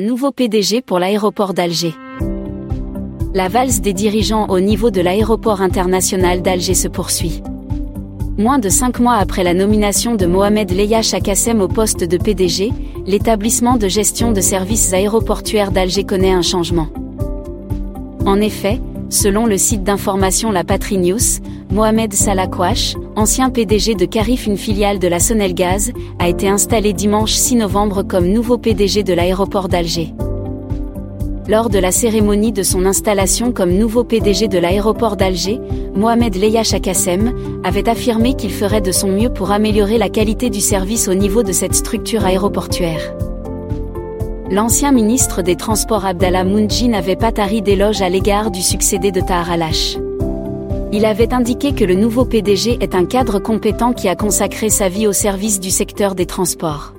nouveau PDG pour l'aéroport d'Alger. La valse des dirigeants au niveau de l'aéroport international d'Alger se poursuit. Moins de cinq mois après la nomination de Mohamed Leya Chakassem au poste de PDG, l'établissement de gestion de services aéroportuaires d'Alger connaît un changement. En effet, selon le site d'information La Patrie News, Mohamed Salakwash, ancien PDG de Carif, une filiale de la Sonelgaz, a été installé dimanche 6 novembre comme nouveau PDG de l'aéroport d'Alger. Lors de la cérémonie de son installation comme nouveau PDG de l'aéroport d'Alger, Mohamed Leya Chakassem avait affirmé qu'il ferait de son mieux pour améliorer la qualité du service au niveau de cette structure aéroportuaire. L'ancien ministre des Transports Abdallah Mounji n'avait pas tari d'éloge à l'égard du succédé de Tahar Alash. Il avait indiqué que le nouveau PDG est un cadre compétent qui a consacré sa vie au service du secteur des transports.